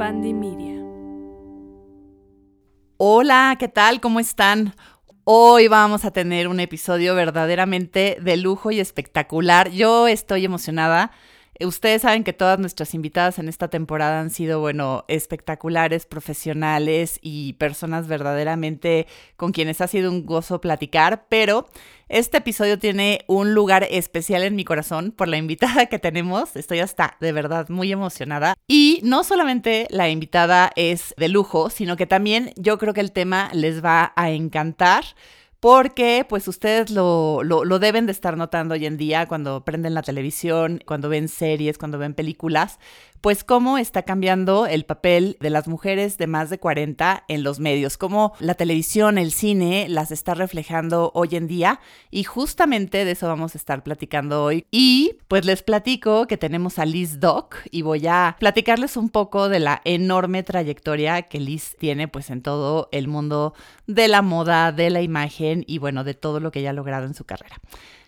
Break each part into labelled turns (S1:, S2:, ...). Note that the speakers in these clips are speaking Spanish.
S1: Media.
S2: Hola, ¿qué tal? ¿Cómo están? Hoy vamos a tener un episodio verdaderamente de lujo y espectacular. Yo estoy emocionada Ustedes saben que todas nuestras invitadas en esta temporada han sido, bueno, espectaculares, profesionales y personas verdaderamente con quienes ha sido un gozo platicar, pero este episodio tiene un lugar especial en mi corazón por la invitada que tenemos. Estoy hasta de verdad muy emocionada. Y no solamente la invitada es de lujo, sino que también yo creo que el tema les va a encantar porque pues ustedes lo, lo, deben de estar notando hoy en día cuando prenden la televisión, cuando ven series, cuando ven películas, pues cómo está cambiando el papel de las mujeres de más de 40 en los medios, cómo la televisión, el cine las está reflejando hoy en día y justamente de eso vamos a estar platicando hoy. Y pues les platico que tenemos a Liz Doc y voy a platicarles un poco de la enorme trayectoria que Liz tiene pues en todo el mundo de la moda, de la imagen y bueno, de todo lo que ella ha logrado en su carrera.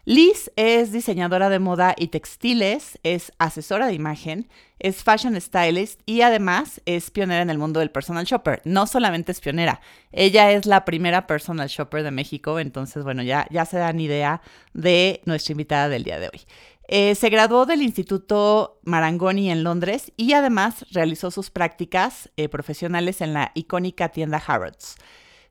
S2: Liz es diseñadora de moda y textiles, es asesora de imagen, es fashion stylist y además es pionera en el mundo del personal shopper. No solamente es pionera, ella es la primera personal shopper de México, entonces bueno, ya, ya se dan idea de nuestra invitada del día de hoy. Eh, se graduó del Instituto Marangoni en Londres y además realizó sus prácticas eh, profesionales en la icónica tienda Harrods.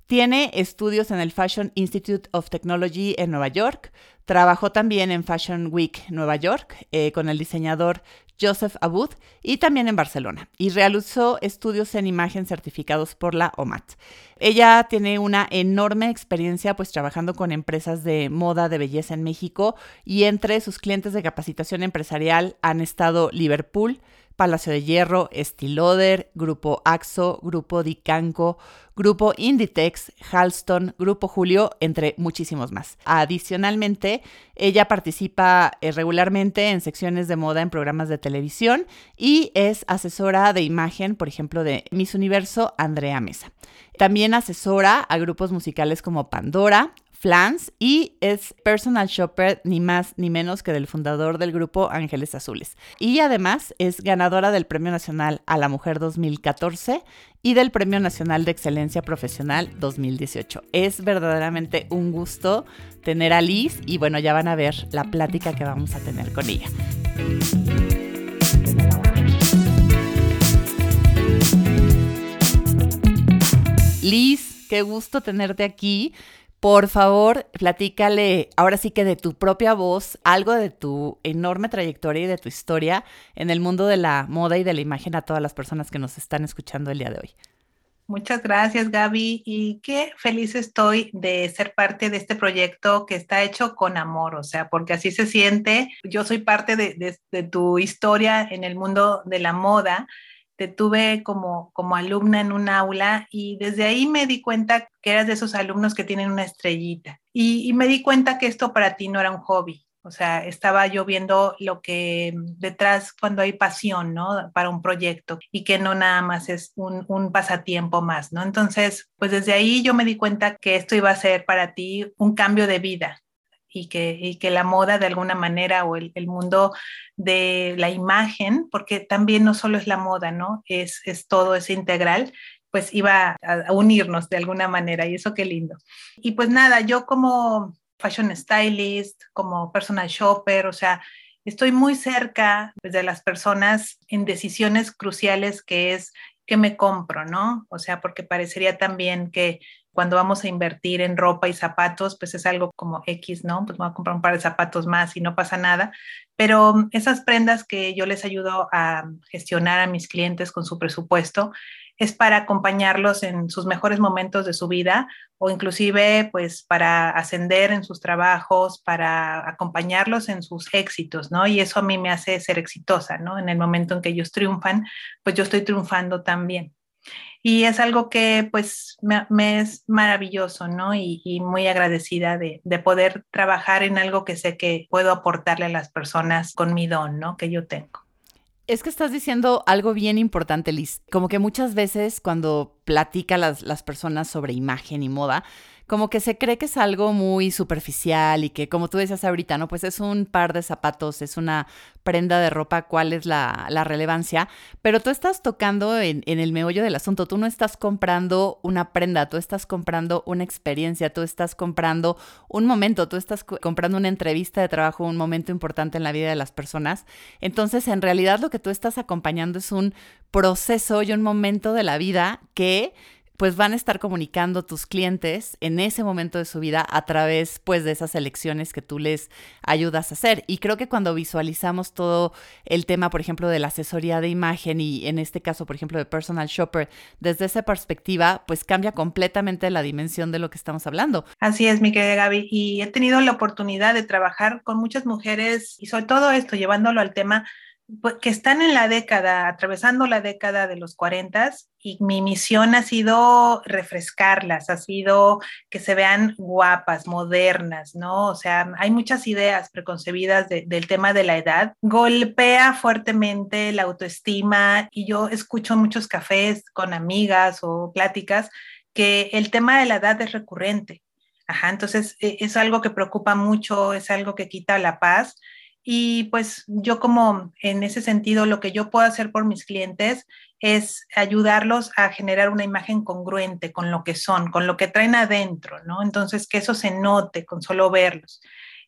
S2: Tiene estudios en el Fashion Institute of Technology en Nueva York. Trabajó también en Fashion Week Nueva York eh, con el diseñador Joseph Abud y también en Barcelona. Y realizó estudios en imagen certificados por la OMAT. Ella tiene una enorme experiencia pues trabajando con empresas de moda de belleza en México y entre sus clientes de capacitación empresarial han estado Liverpool, Palacio de Hierro, Estiloder, Grupo Axo, Grupo Dicanco, Grupo Inditex, Halston, Grupo Julio, entre muchísimos más. Adicionalmente, ella participa eh, regularmente en secciones de moda en programas de televisión y es asesora de imagen, por ejemplo, de Miss Universo, Andrea Mesa. También asesora a grupos musicales como Pandora, Flans y es personal shopper ni más ni menos que del fundador del grupo Ángeles Azules. Y además es ganadora del Premio Nacional a la Mujer 2014 y del Premio Nacional de Excelencia Profesional 2018. Es verdaderamente un gusto tener a Liz y bueno, ya van a ver la plática que vamos a tener con ella. Liz, qué gusto tenerte aquí por favor, platícale ahora sí que de tu propia voz, algo de tu enorme trayectoria y de tu historia en el mundo de la moda y de la imagen a todas las personas que nos están escuchando el día de hoy.
S3: Muchas gracias, Gaby, y qué feliz estoy de ser parte de este proyecto que está hecho con amor, o sea, porque así se siente. Yo soy parte de, de tu historia en el mundo de la moda tuve como, como alumna en un aula y desde ahí me di cuenta que eras de esos alumnos que tienen una estrellita. Y, me di cuenta que esto para ti no era un hobby. O sea, estaba yo viendo lo que detrás cuando hay pasión, ¿no? Para un proyecto y que no nada más es un, un pasatiempo más, ¿no? Entonces, pues desde ahí yo me di cuenta que esto iba a ser para ti un cambio de vida, y que, que la moda de alguna manera o el, mundo de la imagen, porque también no solo es la moda, ¿no? Es, es todo, es integral, pues iba a, unirnos de alguna manera y eso qué lindo. Y pues nada, yo como fashion stylist, como personal shopper, o sea, estoy muy cerca pues, de las personas en decisiones cruciales que es que me compro, ¿no? O sea, porque parecería también que cuando vamos a invertir en ropa y zapatos, pues es algo como X, ¿no? Pues voy a comprar un par de zapatos más y no pasa nada. Pero esas prendas que yo les ayudo a gestionar a mis clientes con su presupuesto es para acompañarlos en sus mejores momentos de su vida o inclusive pues para ascender en sus trabajos, para acompañarlos en sus éxitos, ¿no? Y eso a mí me hace ser exitosa, ¿no? En el momento en que ellos triunfan, pues yo estoy triunfando también y es algo que pues me, es maravilloso, ¿no? Y, muy agradecida de, de, poder trabajar en algo que sé que puedo aportarle a las personas con mi don, ¿no? Que yo tengo.
S2: Es que estás diciendo algo bien importante, Liz. Como que muchas veces cuando platica las, las personas sobre imagen y moda, como que se cree que es algo muy superficial y que, como tú decías ahorita, ¿no? Pues es un par de zapatos, es una prenda de ropa, ¿cuál es la, relevancia? Pero tú estás tocando en, en, el meollo del asunto, tú no estás comprando una prenda, tú estás comprando una experiencia, tú estás comprando un momento, tú estás comprando una entrevista de trabajo, un momento importante en la vida de las personas. Entonces, en realidad lo que tú estás acompañando es un proceso y un momento de la vida que pues van a estar comunicando tus clientes en ese momento de su vida a través pues de esas elecciones que tú les ayudas a hacer. Y creo que cuando visualizamos todo el tema, por ejemplo, de la asesoría de imagen y en este caso, por ejemplo, de personal shopper, desde esa perspectiva, pues cambia completamente la dimensión de lo que estamos hablando.
S3: Así es, mi querida Gaby. Y he tenido la oportunidad de trabajar con muchas mujeres y sobre todo esto, llevándolo al tema que están en la década, atravesando la década de los 40 y mi misión ha sido refrescarlas, ha sido que se vean guapas, modernas, ¿no? O sea, hay muchas ideas preconcebidas del tema de la edad. Golpea fuertemente la autoestima y yo escucho muchos cafés con amigas o pláticas que el tema de la edad es recurrente. Ajá, entonces e, es algo que preocupa mucho, es algo que quita la paz y pues yo como en ese sentido lo que yo puedo hacer por mis clientes es ayudarlos a generar una imagen congruente con lo que son, con lo que traen adentro, ¿no? Entonces que eso se note con solo verlos.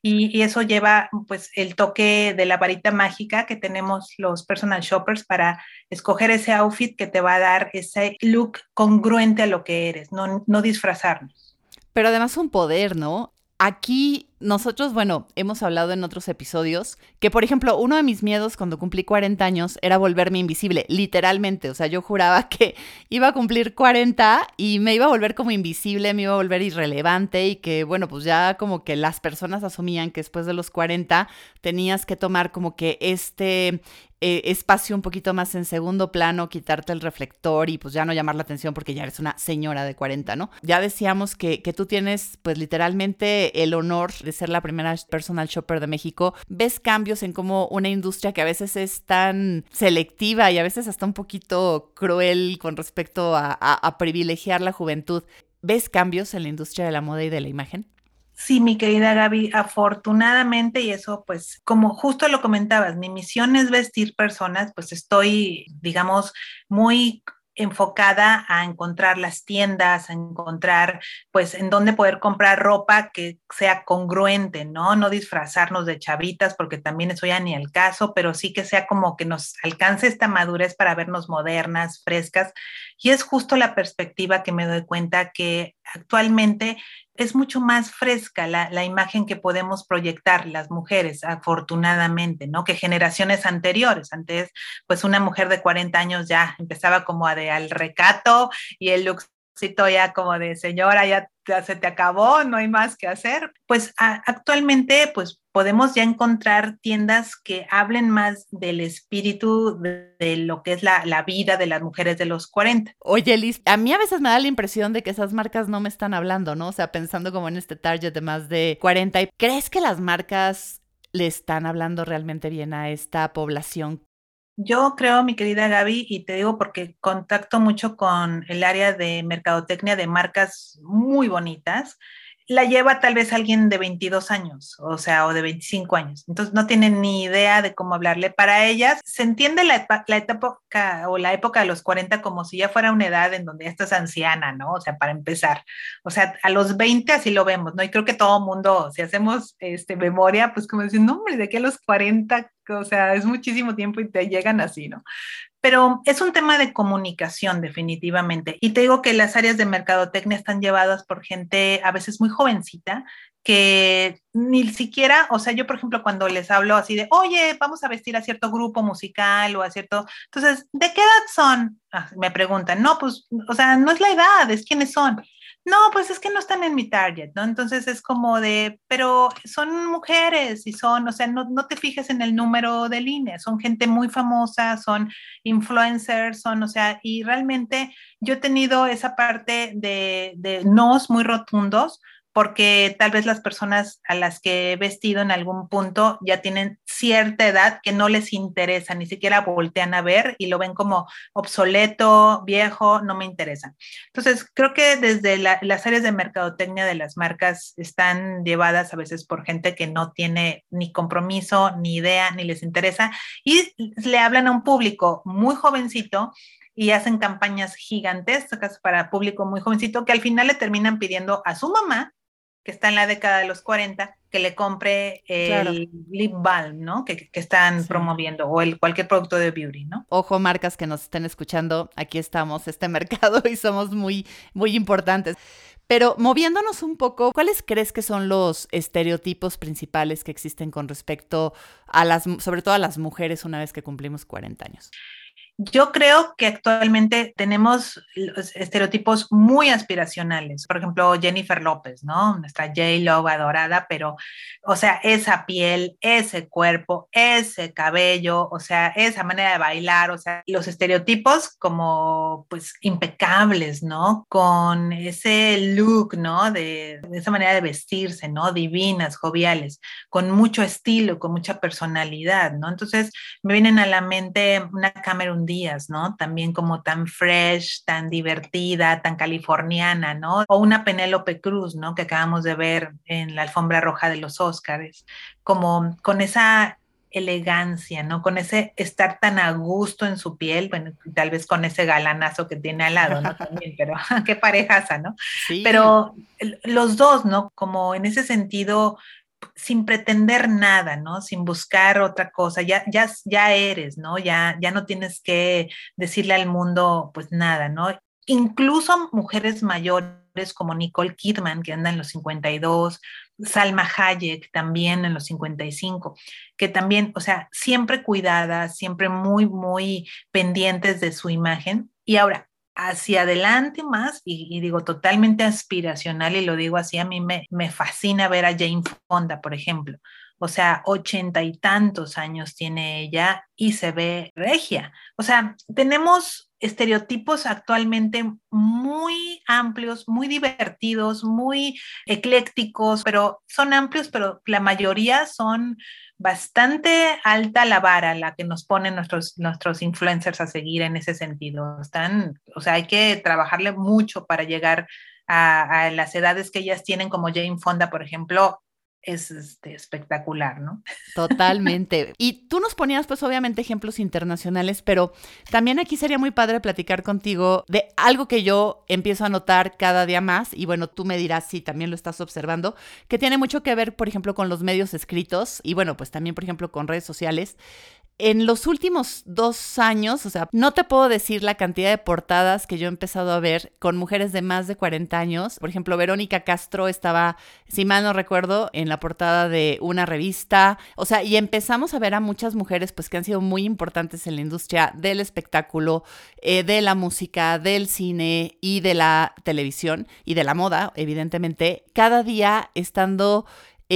S3: Y, eso lleva pues el toque de la varita mágica que tenemos los personal shoppers para escoger ese outfit que te va a dar ese look congruente a lo que eres, no, no disfrazarnos.
S2: Pero además un poder, ¿no? Aquí nosotros, bueno, hemos hablado en otros episodios que, por ejemplo, uno de mis miedos cuando cumplí 40 años era volverme invisible, literalmente. O sea, yo juraba que iba a cumplir 40 y me iba a volver como invisible, me iba a volver irrelevante y que, bueno, pues ya como que las personas asumían que después de los 40 tenías que tomar como que este eh, espacio un poquito más en segundo plano, quitarte el reflector y pues ya no llamar la atención porque ya eres una señora de 40, ¿no? Ya decíamos que, que tú tienes pues literalmente el honor ser la primera personal shopper de México, ves cambios en cómo una industria que a veces es tan selectiva y a veces hasta un poquito cruel con respecto a, a privilegiar la juventud, ¿ves cambios en la industria de la moda y de la imagen?
S3: Sí, mi querida Gaby, afortunadamente, y eso pues como justo lo comentabas, mi misión es vestir personas, pues estoy, digamos, muy enfocada a encontrar las tiendas, a encontrar pues en dónde poder comprar ropa que sea congruente, ¿no? No disfrazarnos de chavitas porque también eso ya ni el caso, pero sí que sea como que nos alcance esta madurez para vernos modernas, frescas. Y es justo la perspectiva que me doy cuenta que actualmente es mucho más fresca la, imagen que podemos proyectar las mujeres, afortunadamente, ¿no? Que generaciones anteriores. Antes, pues una mujer de 40 años ya empezaba como a de al recato y el lookcito ya como de señora, ya, se te acabó, no hay más que hacer. Pues actualmente, pues podemos ya encontrar tiendas que hablen más del espíritu de, lo que es la, la, vida de las mujeres de los 40.
S2: Oye, Liz, a mí a veces me da la impresión de que esas marcas no me están hablando, ¿no? O sea, pensando como en este target de más de 40. ¿Crees que las marcas le están hablando realmente bien a esta población?
S3: Yo creo, mi querida Gaby, y te digo porque contacto mucho con el área de mercadotecnia de marcas muy bonitas, la lleva tal vez alguien de 22 años, o sea, o de 25 años. Entonces no tienen ni idea de cómo hablarle. Para ellas se entiende la, la etapa o la época de los 40 como si ya fuera una edad en donde ya estás anciana, ¿no? O sea, para empezar. O sea, a los 20 así lo vemos, ¿no? Y creo que todo mundo, si hacemos este, memoria, pues como dicen, no, hombre, de qué a los 40, o sea, es muchísimo tiempo y te llegan así, ¿no? Pero es un tema de comunicación definitivamente. Y te digo que las áreas de mercadotecnia están llevadas por gente a veces muy jovencita que ni siquiera, o sea, yo por ejemplo cuando les hablo así de, oye, vamos a vestir a cierto grupo musical o a cierto, entonces, ¿de qué edad son? Ah, me preguntan, no, pues, o sea, no es la edad, es quiénes son no, pues es que no están en mi target, ¿no? Entonces es como de, pero son mujeres y son, o sea, no, no te fijes en el número de líneas, son gente muy famosa, son influencers, son, o sea, y realmente yo he tenido esa parte de, de nos muy rotundos porque tal vez las personas a las que he vestido en algún punto ya tienen cierta edad que no les interesa, ni siquiera voltean a ver y lo ven como obsoleto, viejo, no me interesa. Entonces, creo que desde las áreas de mercadotecnia de las marcas están llevadas a veces por gente que no tiene ni compromiso, ni idea, ni les interesa, y le hablan a un público muy jovencito y hacen campañas gigantescas para público muy jovencito que al final le terminan pidiendo a su mamá que está en la década de los 40, que le compre el lip balm, ¿no? Que, están promoviendo, o el, cualquier producto de beauty, ¿no?
S2: Ojo, marcas que nos estén escuchando, aquí estamos, este mercado, y somos muy, muy importantes. Pero moviéndonos un poco, ¿cuáles crees que son los estereotipos principales que existen con respecto a las, sobre todo a las mujeres una vez que cumplimos 40 años?
S3: Yo creo que actualmente tenemos estereotipos muy aspiracionales. Por ejemplo, Jennifer López, ¿no? Nuestra J-Lo adorada, pero, o sea, esa piel, ese cuerpo, ese cabello, o sea, esa manera de bailar, o sea, los estereotipos como, pues, impecables, ¿no? Con ese look, ¿no? De, de esa manera de vestirse, ¿no? Divinas, joviales, con mucho estilo, con mucha personalidad, ¿no? Entonces, me vienen a la mente una Cameron días, ¿no? También como tan fresh, tan divertida, tan californiana, ¿no? O una Penélope Cruz, ¿no? Que acabamos de ver en la alfombra roja de los Óscares, como con esa elegancia, ¿no? Con ese estar tan a gusto en su piel, bueno, tal vez con ese galanazo que tiene al lado, ¿no? También, pero qué parejaza, ¿no? Sí. Pero los dos, ¿no? Como en ese sentido, sin pretender nada, ¿no? Sin buscar otra cosa, ya, ya, ya eres, ¿no? Ya, ya no tienes que decirle al mundo, pues nada, ¿no? Incluso mujeres mayores como Nicole Kidman, que anda en los 52, Salma Hayek también en los 55, que también, o sea, siempre cuidadas, siempre muy, muy pendientes de su imagen. Y ahora, hacia adelante más, y, digo totalmente aspiracional, y lo digo así, a mí me, me fascina ver a Jane Fonda, por ejemplo. O sea, ochenta y tantos años tiene ella y se ve regia. O sea, tenemos estereotipos actualmente muy amplios, muy divertidos, muy eclécticos, pero son amplios, pero la mayoría son bastante alta la vara la que nos ponen nuestros, nuestros influencers a seguir en ese sentido. Están, o sea, hay que trabajarle mucho para llegar a, a las edades que ellas tienen, como Jane Fonda, por ejemplo, es este, espectacular, ¿no?
S2: Totalmente. Y tú nos ponías, pues, obviamente ejemplos internacionales, pero también aquí sería muy padre platicar contigo de algo que yo empiezo a notar cada día más, y bueno, tú me dirás si también lo estás observando, que tiene mucho que ver, por ejemplo, con los medios escritos y bueno, pues también, por ejemplo, con redes sociales. En los últimos dos años, o sea, no te puedo decir la cantidad de portadas que yo he empezado a ver con mujeres de más de 40 años. Por ejemplo, Verónica Castro estaba, si mal no recuerdo, en la portada de una revista. O sea, y empezamos a ver a muchas mujeres pues que han sido muy importantes en la industria del espectáculo, eh, de la música, del cine y de la televisión y de la moda, evidentemente, cada día estando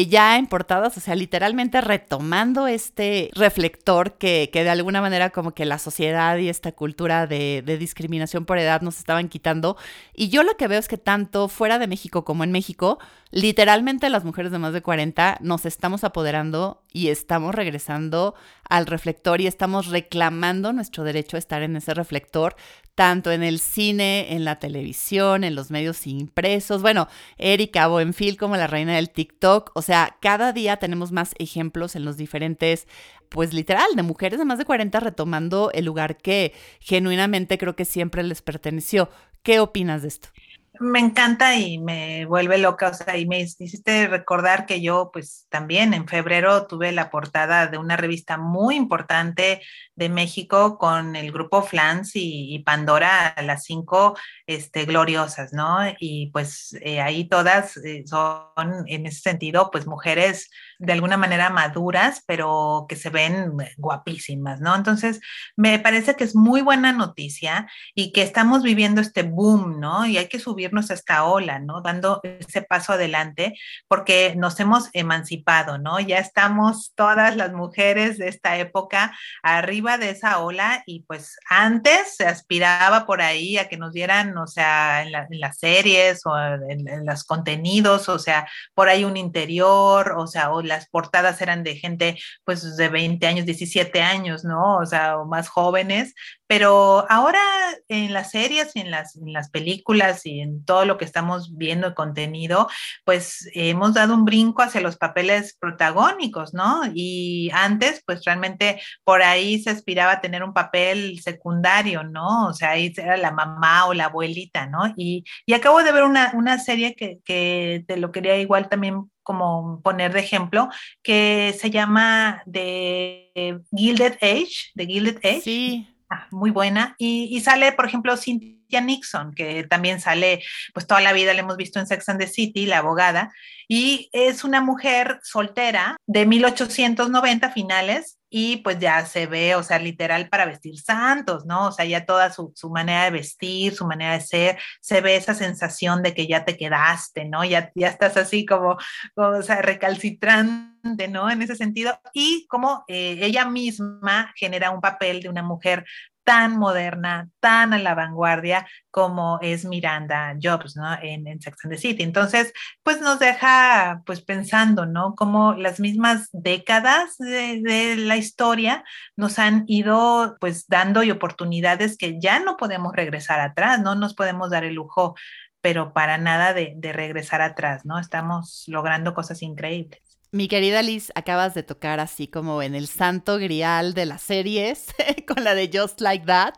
S2: ya en portadas, o sea, literalmente retomando este reflector que, que, de alguna manera como que la sociedad y esta cultura de, de, discriminación por edad nos estaban quitando. Y yo lo que veo es que tanto fuera de México como en México, literalmente las mujeres de más de 40 nos estamos apoderando y estamos regresando al reflector y estamos reclamando nuestro derecho a estar en ese reflector, tanto en el cine, en la televisión, en los medios impresos. Bueno, Erika Boenfil como la reina del TikTok. O sea, cada día tenemos más ejemplos en los diferentes, pues literal, de mujeres de más de 40 retomando el lugar que genuinamente creo que siempre les perteneció. ¿Qué opinas de esto?
S3: Me encanta y me vuelve loca, o sea, y me hiciste recordar que yo, pues también en febrero tuve la portada de una revista muy importante de México con el grupo Flans y, Pandora, las cinco este, gloriosas, ¿no? Y pues eh, ahí todas eh, son, en ese sentido, pues mujeres de alguna manera maduras, pero que se ven guapísimas, ¿no? Entonces, me parece que es muy buena noticia y que estamos viviendo este boom, ¿no? Y hay que subir subirnos a esta ola, ¿no? Dando ese paso adelante, porque nos hemos emancipado, ¿no? Ya estamos todas las mujeres de esta época arriba de esa ola y pues antes se aspiraba por ahí a que nos dieran, o sea, en, las series o en, en, los contenidos, o sea, por ahí un interior, o sea, las portadas eran de gente pues de 20 años, 17 años, ¿no? O sea, o más jóvenes, pero ahora en las series y en las, en las películas y en todo lo que estamos viendo de contenido, pues hemos dado un brinco hacia los papeles protagónicos, ¿no? Y antes, pues realmente por ahí se aspiraba a tener un papel secundario, ¿no? O sea, ahí era la mamá o la abuelita, ¿no? Y, y acabo de ver una, una serie que, que te lo quería igual también como poner de ejemplo, que se llama The Gilded Age, The Gilded Age.
S2: Sí.
S3: Ah, muy buena. Y, y, sale, por ejemplo, Cynthia Nixon, que también sale, pues toda la vida la hemos visto en Sex and the City, la abogada, y es una mujer soltera de 1890 finales, y pues ya se ve, o sea, literal para vestir santos, ¿no? O sea, ya toda su, su, manera de vestir, su manera de ser, se ve esa sensación de que ya te quedaste, ¿no? Ya, ya estás así como, como o sea, recalcitrante, ¿no? En ese sentido, y como eh, ella misma genera un papel de una mujer tan moderna, tan a la vanguardia como es Miranda Jobs, ¿no? En, en, Sex and the City. Entonces, pues nos deja, pues pensando, ¿no? Como las mismas décadas de, de, la historia nos han ido, pues, dando y oportunidades que ya no podemos regresar atrás, no nos podemos dar el lujo, pero para nada de, de regresar atrás, ¿no? Estamos logrando cosas increíbles.
S2: Mi querida Liz, acabas de tocar así como en el santo grial de las series, con la de Just Like That.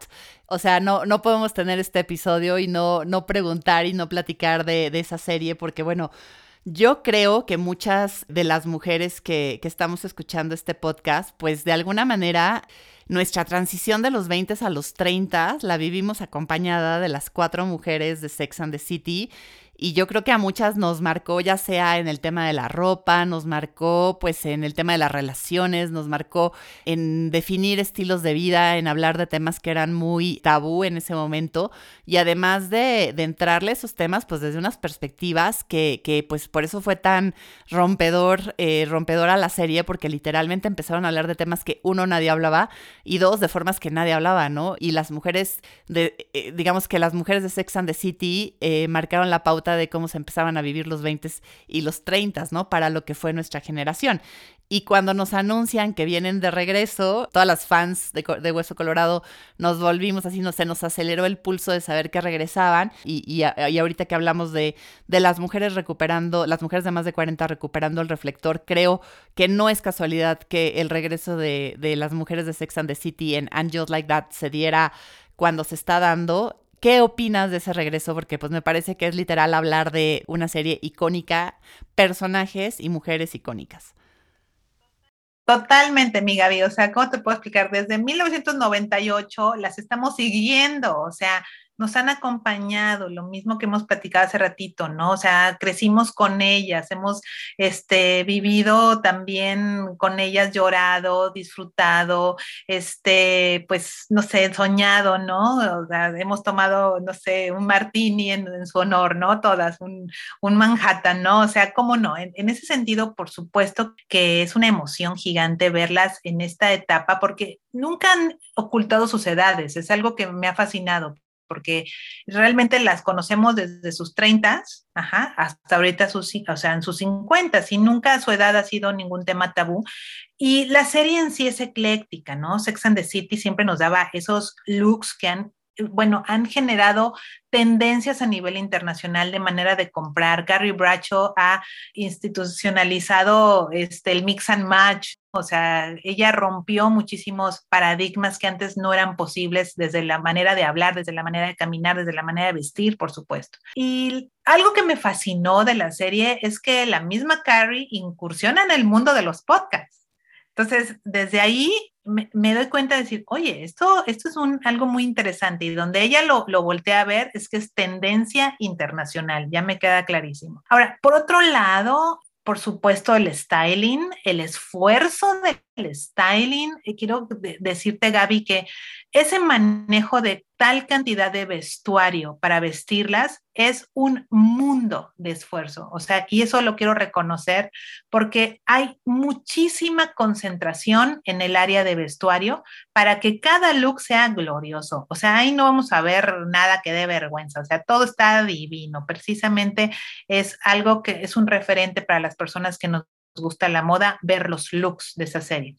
S2: O sea, no, no podemos tener este episodio y no, no preguntar y no platicar de, de esa serie, porque bueno, yo creo que muchas de las mujeres que, que estamos escuchando este podcast, pues de alguna manera nuestra transición de los 20 a los 30 la vivimos acompañada de las cuatro mujeres de Sex and the City y yo creo que a muchas nos marcó ya sea en el tema de la ropa, nos marcó pues en el tema de las relaciones, nos marcó en definir estilos de vida, en hablar de temas que eran muy tabú en ese momento y además de, de entrarle esos temas pues desde unas perspectivas que, que pues por eso fue tan rompedor, eh, rompedora la serie porque literalmente empezaron a hablar de temas que uno nadie hablaba y dos de formas que nadie hablaba, ¿no? Y las mujeres, de, eh, digamos que las mujeres de Sex and the City eh, marcaron la pauta de cómo se empezaban a vivir los 20 y los 30, ¿no? Para lo que fue nuestra generación. Y cuando nos anuncian que vienen de regreso, todas las fans de, de Hueso Colorado nos volvimos así, no, se nos aceleró el pulso de saber que regresaban. Y, y, ahorita que hablamos de, de las mujeres recuperando, las mujeres de más de 40 recuperando el reflector, creo que no es casualidad que el regreso de, de las mujeres de Sex and the City en Just Like That se diera cuando se está dando ¿Qué opinas de ese regreso? Porque pues me parece que es literal hablar de una serie icónica, personajes y mujeres icónicas.
S3: Totalmente, mi Gaby. O sea, ¿cómo te puedo explicar? Desde 1998 las estamos siguiendo. O sea, nos han acompañado, lo mismo que hemos platicado hace ratito, ¿no? O sea, crecimos con ellas, hemos este, vivido también con ellas, llorado, disfrutado, este, pues, no sé, soñado, ¿no? O sea, hemos tomado, no sé, un martini en, su honor, ¿no? Todas, un, un, Manhattan, ¿no? O sea, ¿cómo no? En, en ese sentido, por supuesto que es una emoción gigante verlas en esta etapa, porque nunca han ocultado sus edades, es algo que me ha fascinado porque realmente las conocemos desde sus 30 ajá, hasta ahorita sus, o sea, en sus 50 y nunca su edad ha sido ningún tema tabú. Y la serie en sí es ecléctica, ¿no? Sex and the City siempre nos daba esos looks que han bueno, han generado tendencias a nivel internacional de manera de comprar. Gary Bradshaw ha institucionalizado este, el mix and match, o sea, ella rompió muchísimos paradigmas que antes no eran posibles desde la manera de hablar, desde la manera de caminar, desde la manera de vestir, por supuesto. Y algo que me fascinó de la serie es que la misma Carrie incursiona en el mundo de los podcasts. Entonces, desde ahí me, doy cuenta de decir, oye, esto, esto es un, algo muy interesante y donde ella lo, lo voltea a ver es que es tendencia internacional, ya me queda clarísimo. Ahora, por otro lado, por supuesto, el styling, el esfuerzo de styling, y quiero decirte, Gaby, que ese manejo de tal cantidad de vestuario para vestirlas es un mundo de esfuerzo. O sea, y eso lo quiero reconocer porque hay muchísima concentración en el área de vestuario para que cada look sea glorioso. O sea, ahí no vamos a ver nada que dé vergüenza. O sea, todo está divino. Precisamente es algo que es un referente para las personas que nos gusta la moda, ver los looks de esa serie.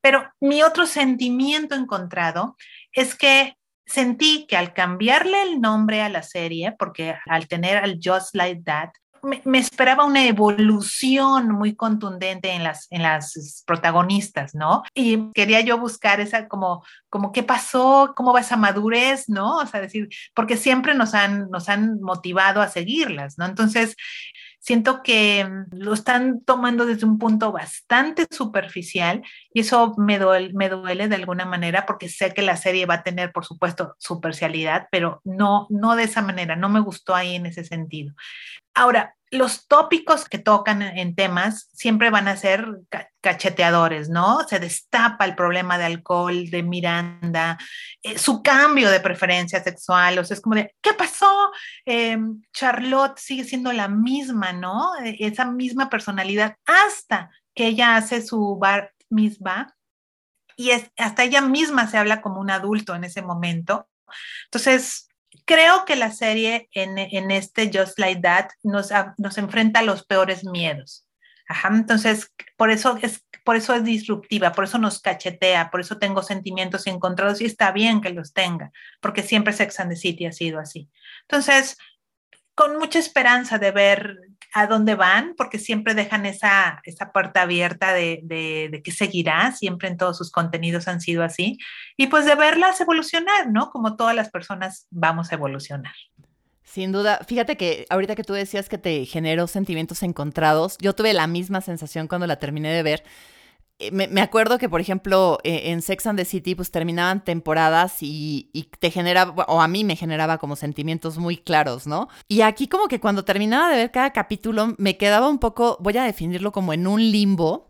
S3: Pero mi otro sentimiento encontrado es que sentí que al cambiarle el nombre a la serie, porque al tener al Just Like That, me, esperaba una evolución muy contundente en las, en las protagonistas, ¿no? Y quería yo buscar esa como, como qué pasó, cómo va esa madurez, ¿no? O sea, decir, porque siempre nos han, nos han motivado a seguirlas, ¿no? Entonces, siento que mm, lo están tomando desde un punto bastante superficial y eso me duele, me duele de alguna manera porque sé que la serie va a tener, por supuesto, superficialidad, pero no, no de esa manera, no me gustó ahí en ese sentido. Ahora, los tópicos que tocan en temas siempre van a ser cacheteadores, ¿no? Se destapa el problema de alcohol de Miranda, eh, su cambio de preferencia sexual, o sea, es como de, ¿qué pasó? Em, Charlotte sigue siendo la misma, ¿no? E, esa misma personalidad hasta que ella hace su bar misma y es, hasta ella misma se habla como un adulto en ese momento. Entonces, creo que la serie en, este Just Like That nos, nos enfrenta a los peores miedos. Ajá, entonces, por eso, es, por eso es disruptiva, por eso nos cachetea, por eso tengo sentimientos encontrados y está bien que los tenga, porque siempre Sex and the City ha sido así. Entonces, con mucha esperanza de ver a dónde van, porque siempre dejan esa, esa puerta abierta de, de, de qué seguirá, siempre en todos sus contenidos han sido así, y pues de verlas evolucionar, ¿no? Como todas las personas vamos a evolucionar.
S2: Sin duda, fíjate que ahorita que tú decías que te generó sentimientos encontrados, yo tuve la misma sensación cuando la terminé de ver eh, me, acuerdo que, por ejemplo, eh, en Sex and the City, pues terminaban temporadas y, y, te generaba, o a mí me generaba como sentimientos muy claros, ¿no? Y aquí como que cuando terminaba de ver cada capítulo, me quedaba un poco, voy a definirlo como en un limbo,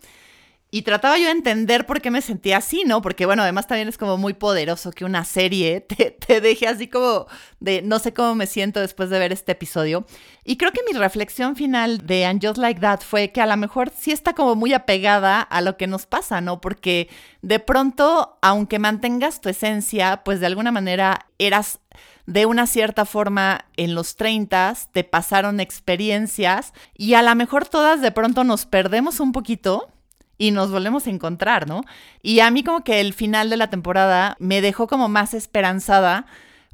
S2: y trataba yo de entender por qué me sentía así, ¿no? Porque bueno, además también es como muy poderoso que una serie te, deje así como de no sé cómo me siento después de ver este episodio. Y creo que mi reflexión final de And Just Like That fue que a lo mejor sí está como muy apegada a lo que nos pasa, ¿no? Porque de pronto, aunque mantengas tu esencia, pues de alguna manera eras de una cierta forma en los 30, te pasaron experiencias y a lo mejor todas de pronto nos perdemos un poquito y nos volvemos a encontrar, ¿no? Y a mí como que el final de la temporada me dejó como más esperanzada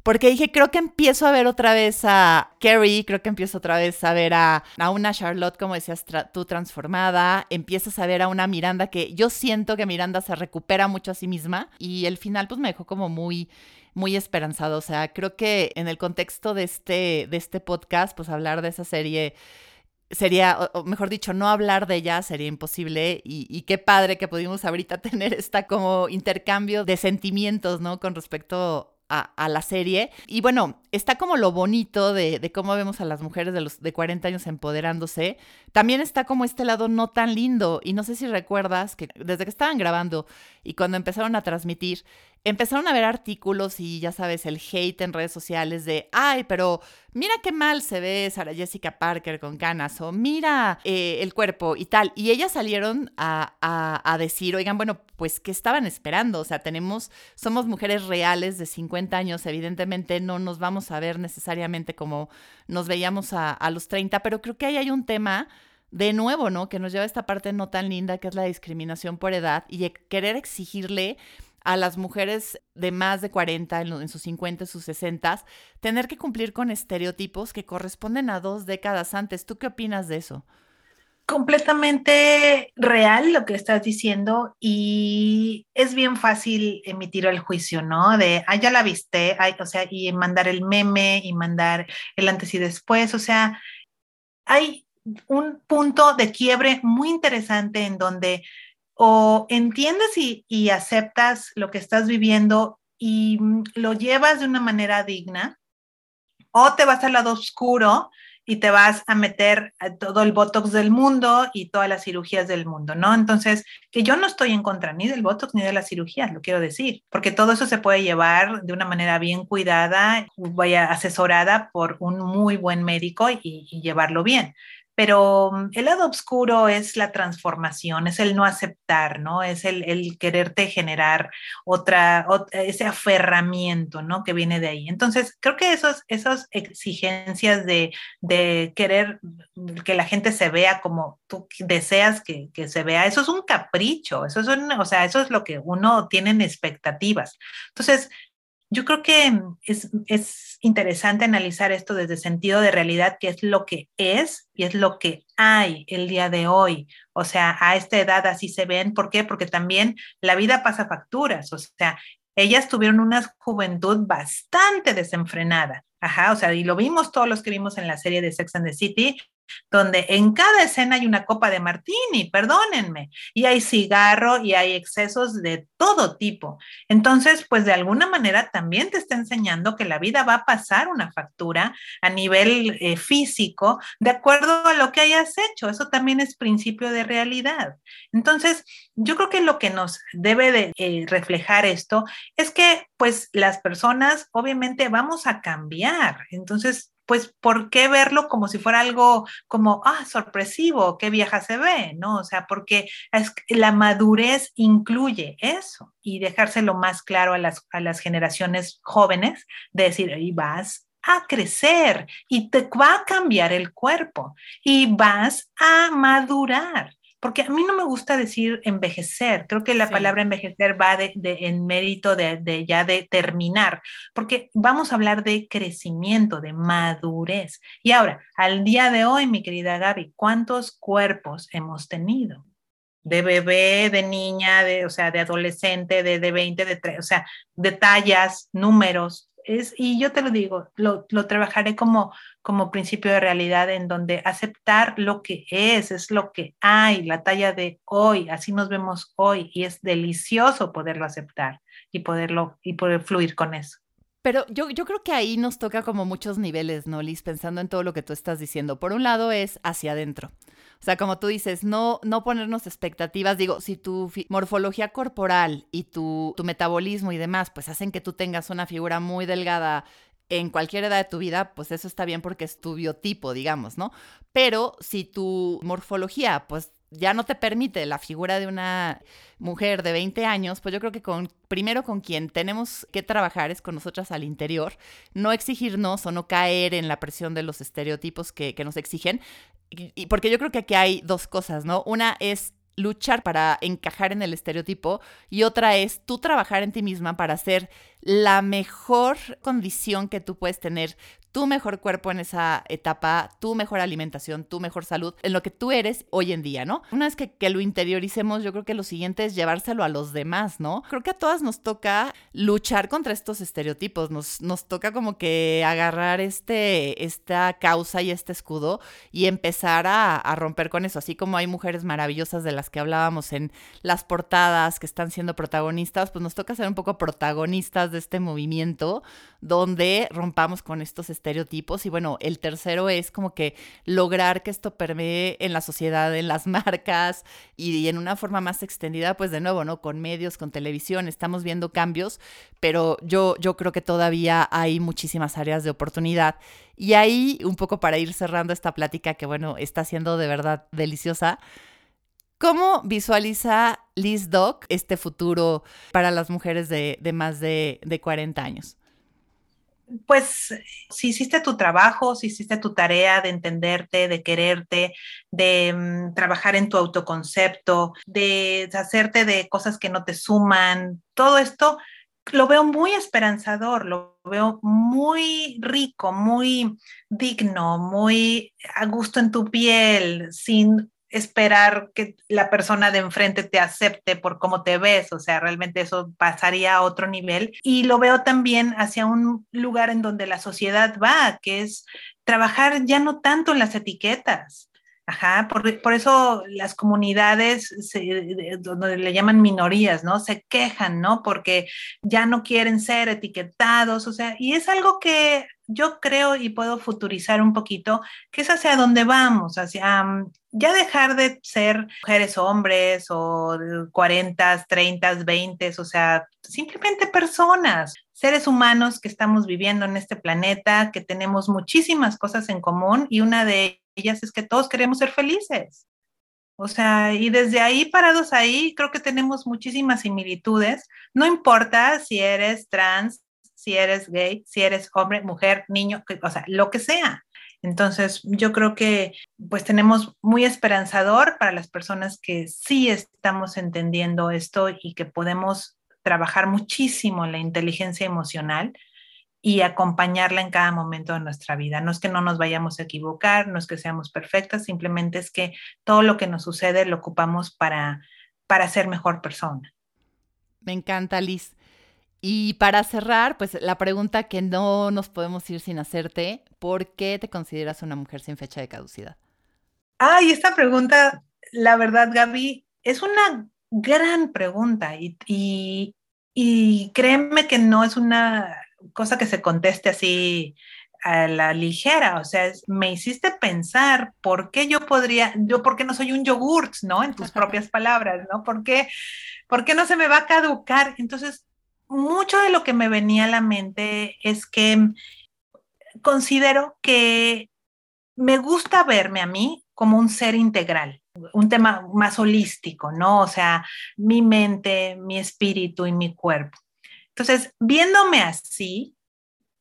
S2: porque dije, creo que empiezo a ver otra vez a Carrie, creo que empiezo otra vez a ver a, una Charlotte, como decías tú, transformada, empiezas a ver a una Miranda que yo siento que Miranda se recupera mucho a sí misma y el final pues me dejó como muy muy esperanzado, o sea, creo que en el contexto de este de este podcast, pues hablar de esa serie sería, o mejor dicho, no hablar de ella sería imposible y, qué padre que pudimos ahorita tener esta como intercambio de sentimientos, ¿no? Con respecto a, la serie. Y bueno, está como lo bonito de, de, cómo vemos a las mujeres de los de 40 años empoderándose. También está como este lado no tan lindo. Y no sé si recuerdas que desde que estaban grabando y cuando empezaron a transmitir, empezaron a ver artículos y ya sabes, el hate en redes sociales de, ay, pero mira qué mal se ve Sara Jessica Parker con ganas o mira eh, el cuerpo y tal. Y ellas salieron a, a, decir, oigan, bueno, pues, ¿qué estaban esperando? O sea, tenemos, somos mujeres reales de 50 años, evidentemente no nos vamos a ver necesariamente como nos veíamos a, a los 30, pero creo que ahí hay un tema de nuevo, ¿no? Que nos lleva a esta parte no tan linda que es la discriminación por edad y querer exigirle a las mujeres de más de 40, en, sus 50, sus 60, tener que cumplir con estereotipos que corresponden a dos décadas antes. ¿Tú qué opinas de eso?
S3: Completamente real lo que estás diciendo y es bien fácil emitir el juicio, ¿no? De, ah, ya la viste, o sea, y mandar el meme y mandar el antes y después, o sea, hay un punto de quiebre muy interesante en donde o entiendes y, aceptas lo que estás viviendo y mm, lo llevas de una manera digna, o te vas al lado oscuro y te vas a meter todo el Botox del mundo y todas las cirugías del mundo, ¿no? Entonces, que yo no estoy en contra ni del Botox ni de las cirugías, lo quiero decir, porque todo eso se puede llevar de una manera bien cuidada, vaya asesorada por un muy buen médico y llevarlo bien pero mm, el lado oscuro es la transformación, es el no aceptar, ¿no? Es el, quererte generar otra, ese aferramiento, ¿no? Que viene de ahí. Entonces, creo que esos, esas exigencias de, querer que la gente se vea como tú deseas que, se vea, eso es un capricho, eso es un, o sea, eso es lo que uno tiene en expectativas. Entonces, yo creo que es, es, interesante analizar esto desde sentido de realidad, que es lo que es y es lo que hay el día de hoy. O sea, a esta edad así se ven. ¿Por qué? Porque también la vida pasa facturas. O sea, ellas tuvieron una juventud bastante desenfrenada. Ajá, o sea, y lo vimos todos los que vimos en la serie de Sex and the City, donde en cada escena hay una copa de martini, perdónenme, y hay cigarro y hay excesos de todo tipo. Entonces, pues de alguna manera también te está enseñando que la vida va a pasar una factura a nivel eh, físico de acuerdo a lo que hayas hecho. Eso también es principio de realidad. Entonces, yo creo que lo que nos debe de eh, reflejar esto es que pues las personas obviamente vamos a cambiar. Entonces, pues, ¿por qué verlo como si fuera algo como, ah, sorpresivo, qué vieja se ve, ¿no? O sea, porque la madurez incluye eso y dejárselo más claro a las, a las generaciones jóvenes, de decir, vas a crecer y te va a cambiar el cuerpo y vas a madurar porque a mí no me gusta decir envejecer, creo que la palabra envejecer va de, en mérito de, de, ya de terminar, porque vamos a hablar de crecimiento, de madurez. Y ahora, al día de hoy, mi querida Gaby, ¿cuántos cuerpos hemos tenido? de bebé, de niña, de, o sea, de adolescente, de, de 20, de 3, o sea, de tallas, números, y yo te lo digo, lo, trabajaré como, como principio de realidad en donde aceptar lo que es, es lo que hay, la talla de hoy, así nos vemos hoy y es delicioso poderlo aceptar y poderlo y poder fluir con eso.
S2: Pero yo, yo creo que ahí nos toca como muchos niveles, ¿no, Liz? Pensando en todo lo que tú estás diciendo. Por un lado es hacia adentro. O sea, como tú dices, no, no ponernos expectativas. Digo, si tu morfología corporal y tu, tu metabolismo y demás, pues hacen que tú tengas una figura muy delgada en cualquier edad de tu vida, pues eso está bien porque es tu biotipo, digamos, ¿no? Pero si tu morfología, pues ya no te permite la figura de una mujer de 20 años, pues yo creo que con primero con quien tenemos que trabajar es con nosotras al interior, no exigirnos o no caer en la presión de los estereotipos que, que nos exigen, y, porque yo creo que aquí hay dos cosas, ¿no? Una es luchar para encajar en el estereotipo y otra es tú trabajar en ti misma para ser la mejor condición que tú puedes tener tu mejor cuerpo en esa etapa, tu mejor alimentación, tu mejor salud, en lo que tú eres hoy en día, ¿no? Una vez que, lo interioricemos, yo creo que lo siguiente es llevárselo a los demás, ¿no? Creo que a todas nos toca luchar contra estos estereotipos, nos, nos toca como que agarrar este, esta causa y este escudo y empezar a, a romper con eso, así como hay mujeres maravillosas de las que hablábamos en las portadas que están siendo protagonistas, pues nos toca ser un poco protagonistas de este movimiento donde rompamos con estos estereotipos estereotipos. Y bueno, el tercero es como que lograr que esto permee en la sociedad, en las marcas y, en una forma más extendida, pues de nuevo, ¿no? Con medios, con televisión, estamos viendo cambios, pero yo, yo creo que todavía hay muchísimas áreas de oportunidad. Y ahí, un poco para ir cerrando esta plática que, bueno, está siendo de verdad deliciosa. ¿Cómo visualiza Liz Doc este futuro para las mujeres de, de más de, de 40 años?
S3: Pues si hiciste tu trabajo, si hiciste tu tarea de entenderte, de quererte, de mm, trabajar en tu autoconcepto, de hacerte de cosas que no te suman, todo esto lo veo muy esperanzador, lo veo muy rico, muy digno, muy a gusto en tu piel, sin esperar que la persona de enfrente te acepte por cómo te ves, o sea, realmente eso pasaría a otro nivel. Y lo veo también hacia un lugar en donde la sociedad va, que es trabajar ya no tanto en las etiquetas, Ajá, por, por, eso las comunidades donde le llaman minorías, ¿no? Se quejan, ¿no? Porque ya no quieren ser etiquetados, o sea, y es algo que yo creo y puedo futurizar un poquito, que es hacia dónde vamos, hacia mm, ya dejar de ser mujeres hombres o 40, 30, 20, o sea, simplemente personas, seres humanos que estamos viviendo en este planeta, que tenemos muchísimas cosas en común y una de ellas es que todos queremos ser felices. O sea, y desde ahí, parados ahí, creo que tenemos muchísimas similitudes. No importa si eres trans, si eres gay, si eres hombre, mujer, niño, o sea, lo que sea. Entonces, yo creo que pues tenemos muy esperanzador para las personas que sí estamos entendiendo esto y que podemos trabajar muchísimo la inteligencia emocional y acompañarla en cada momento de nuestra vida. No es que no nos vayamos a equivocar, no es que seamos perfectas, simplemente es que todo lo que nos sucede lo ocupamos para, para ser mejor persona.
S2: Me encanta, Liz. Y para cerrar, pues la pregunta que no nos podemos ir sin hacerte, ¿por qué te consideras una mujer sin fecha de caducidad?
S3: Ay, esta pregunta, la verdad, Gaby, es una gran pregunta y, y, y créeme que no es una cosa que se conteste así a la ligera, o sea, me hiciste pensar por qué yo podría, yo por qué no soy un yogurt, ¿no? En tus propias palabras, ¿no? ¿Por qué, ¿Por qué no se me va a caducar? Entonces, mucho de lo que me venía a la mente es que considero que me gusta verme a mí como un ser integral, un tema más holístico, ¿no? O sea, mi mente, mi espíritu y mi cuerpo. Entonces, viéndome así,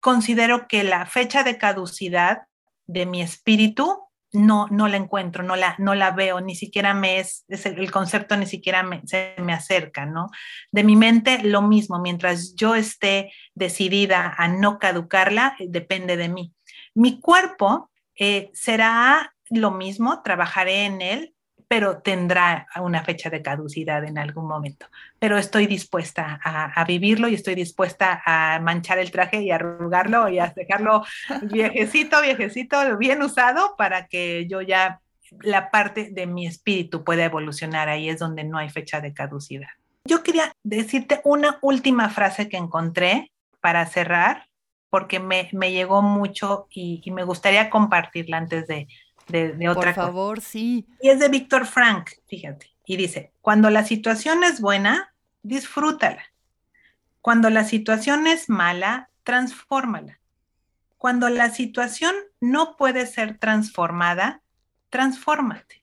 S3: considero que la fecha de caducidad de mi espíritu no, no la encuentro, no la, no la veo, ni siquiera me es, el, concepto ni siquiera se me acerca, ¿no? De mi mente lo mismo, mientras yo esté decidida a no caducarla, eh, depende de mí. Mi cuerpo eh, será lo mismo, trabajaré en él, pero tendrá una fecha de caducidad en algún momento. Pero estoy dispuesta a, vivirlo y estoy dispuesta a manchar el traje y arrugarlo y a dejarlo viejecito, viejecito, bien usado para que yo ya la parte de mi espíritu pueda evolucionar. Ahí es donde no hay fecha de caducidad. Yo quería decirte una última frase que encontré para cerrar, porque me, llegó mucho y, y me gustaría compartirla antes de, de, otra
S2: Por favor, sí.
S3: Y es de Víctor Frank, fíjate. Y dice, cuando la situación es buena, disfrútala. Cuando la situación es mala, transfórmala. Cuando la situación no puede ser transformada, transfórmate.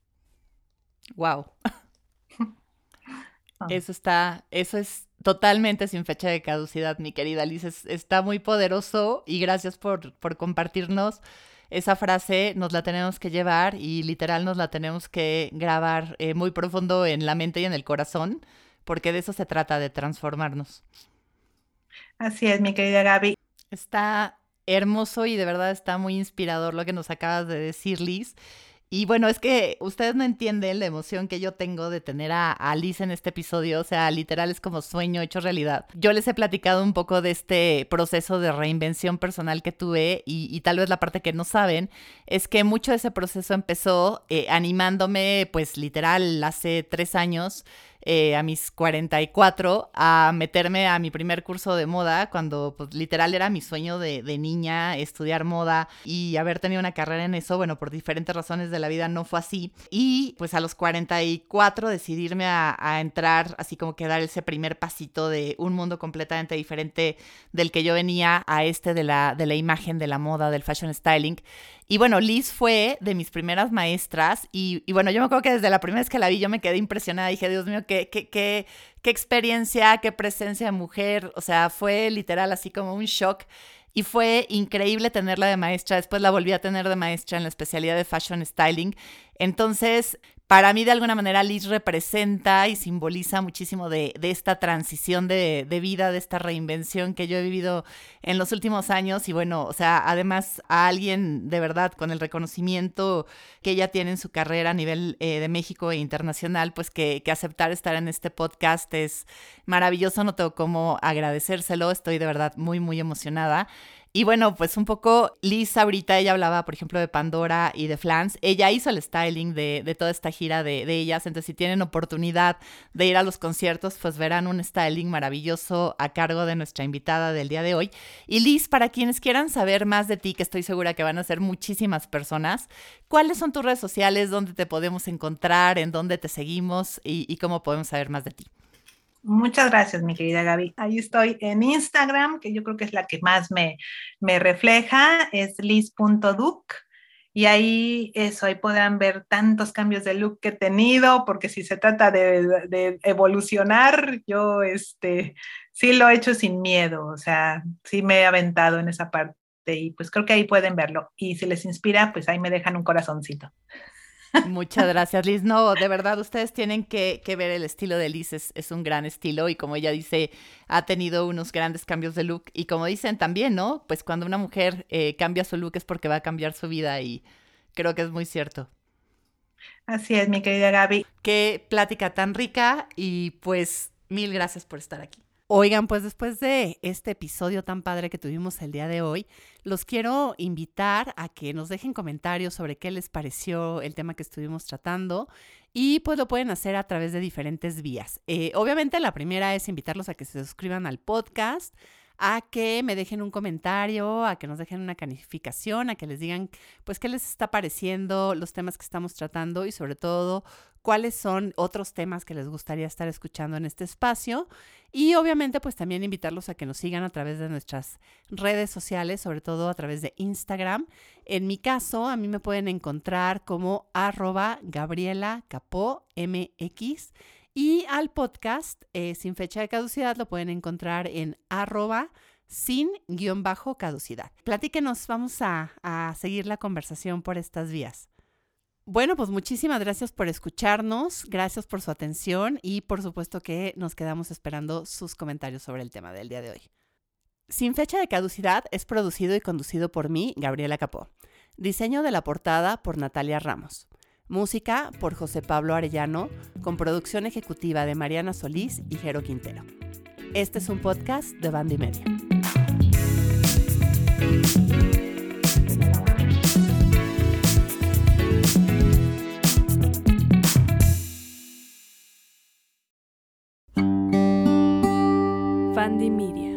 S2: Wow. Eso está, eso es totalmente sin fecha de caducidad, mi querida Liz. está muy poderoso y gracias por, por compartirnos esa frase nos la tenemos que llevar y literal nos la tenemos que grabar eh, muy profundo en la mente y en el corazón, porque de eso se trata, de transformarnos.
S3: Así es, mi querida Gaby.
S2: Está hermoso y de verdad está muy inspirador lo que nos acabas de decir, Liz. Y bueno, es que ustedes no entienden la emoción que yo tengo de tener a, Alice en este episodio. O sea, literal es como sueño hecho realidad. Yo les he platicado un poco de este proceso de reinvención personal que tuve y, tal vez la parte que no saben es que mucho de ese proceso empezó eh, animándome, pues literal, hace tres años eh, a mis 44 a meterme a mi primer curso de moda, cuando pues literal era mi sueño de, niña, estudiar moda y haber tenido una carrera en eso, bueno, por diferentes razones de la vida no fue así. Y pues a los 44 decidirme a, a entrar, así como que dar ese primer pasito de un mundo completamente diferente del que yo venía a este de la, de la imagen, de la moda, del fashion styling. Y bueno, Liz fue de mis primeras maestras y, bueno, yo me acuerdo que desde la primera vez que la vi yo me quedé impresionada. Dije, Dios mío, qué, qué, qué, qué experiencia, qué presencia de mujer. O sea, fue literal así como un shock. Y fue increíble tenerla de maestra. Después la volví a tener de maestra en la especialidad de Fashion Styling. Entonces, para mí de alguna manera Liz representa y simboliza muchísimo de, esta transición de, vida, de esta reinvención que yo he vivido en los últimos años. Y bueno, o sea, además a alguien de verdad con el reconocimiento que ella tiene en su carrera a nivel eh, de México e internacional, pues que, que, aceptar estar en este podcast es maravilloso, no tengo cómo agradecérselo, estoy de verdad muy, muy emocionada. Y bueno, pues un poco Liz ahorita, ella hablaba, por ejemplo, de Pandora y de Flans. Ella hizo el styling de, toda esta gira de, ellas. Entonces, si tienen oportunidad de ir a los conciertos, pues verán un styling maravilloso a cargo de nuestra invitada del día de hoy. Y Liz, para quienes quieran saber más de ti, que estoy segura que van a ser muchísimas personas, ¿cuáles son tus redes sociales? ¿Dónde te podemos encontrar? ¿En dónde te seguimos? y cómo podemos saber más de ti?
S3: Muchas gracias, mi querida Gaby. Ahí estoy en Instagram, que yo creo que es la que más me, me refleja, es liz.duc. Y ahí eso, ahí podrán ver tantos cambios de look que he tenido, porque si se trata de, de, evolucionar, yo este, sí lo he hecho sin miedo, o sea, sí me he aventado en esa parte y pues creo que ahí pueden verlo. Y si les inspira, pues ahí me dejan un corazoncito.
S2: Muchas gracias, Liz. No, de verdad, ustedes tienen que, que ver el estilo de Liz, es, es, un gran estilo y como ella dice, ha tenido unos grandes cambios de look y como dicen también, ¿no? Pues cuando una mujer eh, cambia su look es porque va a cambiar su vida y creo que es muy cierto.
S3: Así es, mi querida Gaby.
S2: Qué plática tan rica y pues mil gracias por estar aquí. Oigan, pues después de este episodio tan padre que tuvimos el día de hoy, los quiero invitar a que nos dejen comentarios sobre qué les pareció el tema que estuvimos tratando y pues lo pueden hacer a través de diferentes vías. Eh, obviamente la primera es invitarlos a que se suscriban al podcast a que me dejen un comentario, a que nos dejen una calificación, a que les digan pues qué les está pareciendo los temas que estamos tratando y sobre todo cuáles son otros temas que les gustaría estar escuchando en este espacio. Y obviamente pues también invitarlos a que nos sigan a través de nuestras redes sociales, sobre todo a través de Instagram. En mi caso, a mí me pueden encontrar como arroba Gabriela Capó MX y al podcast eh, sin fecha de caducidad lo pueden encontrar en arroba sin guion bajo caducidad. Platíquenos, vamos a, a seguir la conversación por estas vías. Bueno, pues muchísimas gracias por escucharnos, gracias por su atención y por supuesto que nos quedamos esperando sus comentarios sobre el tema del día de hoy. Sin fecha de caducidad es producido y conducido por mí, Gabriela Capó. Diseño de la portada por Natalia Ramos. Música por José Pablo Arellano, con producción ejecutiva de Mariana Solís y Jero Quintero. Este es un podcast de Bandy Media.
S1: Bandy Media.